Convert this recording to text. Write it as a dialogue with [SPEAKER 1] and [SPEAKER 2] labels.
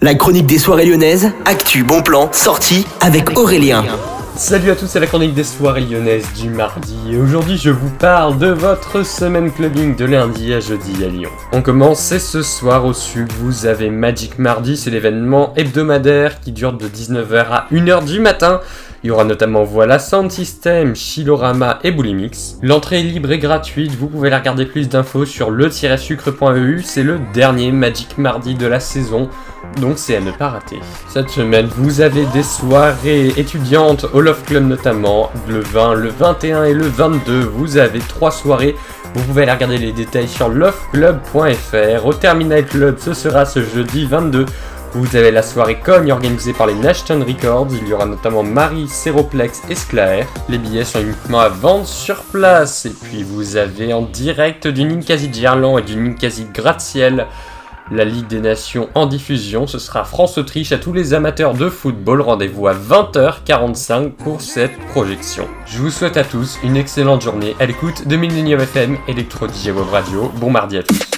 [SPEAKER 1] La chronique des soirées lyonnaises, actu, bon plan, sortie avec Aurélien.
[SPEAKER 2] Salut à tous, c'est la chronique des soirées lyonnaises du mardi et aujourd'hui je vous parle de votre semaine clubbing de lundi à jeudi à Lyon. On commence, ce soir au sud, vous avez Magic Mardi, c'est l'événement hebdomadaire qui dure de 19h à 1h du matin. Il y aura notamment Voilà Sound System, Chilorama et Boulimix. L'entrée est libre et gratuite, vous pouvez la regarder plus d'infos sur le-sucre.eu, c'est le dernier Magic Mardi de la saison, donc c'est à ne pas rater. Cette semaine, vous avez des soirées étudiantes au Love Club notamment, le 20, le 21 et le 22, vous avez trois soirées vous pouvez aller regarder les détails sur loveclub.fr. Au Terminal Club, ce sera ce jeudi 22 vous avez la soirée Cogne organisée par les Nashton Records. Il y aura notamment Marie, Seroplex et Sclaer. Les billets sont uniquement à vendre sur place. Et puis vous avez en direct du Ninkasi Gerland et du Ninkasi Gratte-Ciel la Ligue des Nations en diffusion. Ce sera France-Autriche à tous les amateurs de football. Rendez-vous à 20h45 pour cette projection. Je vous souhaite à tous une excellente journée à l'écoute de Millennium FM Electro DJ Web Radio. Bon mardi à tous.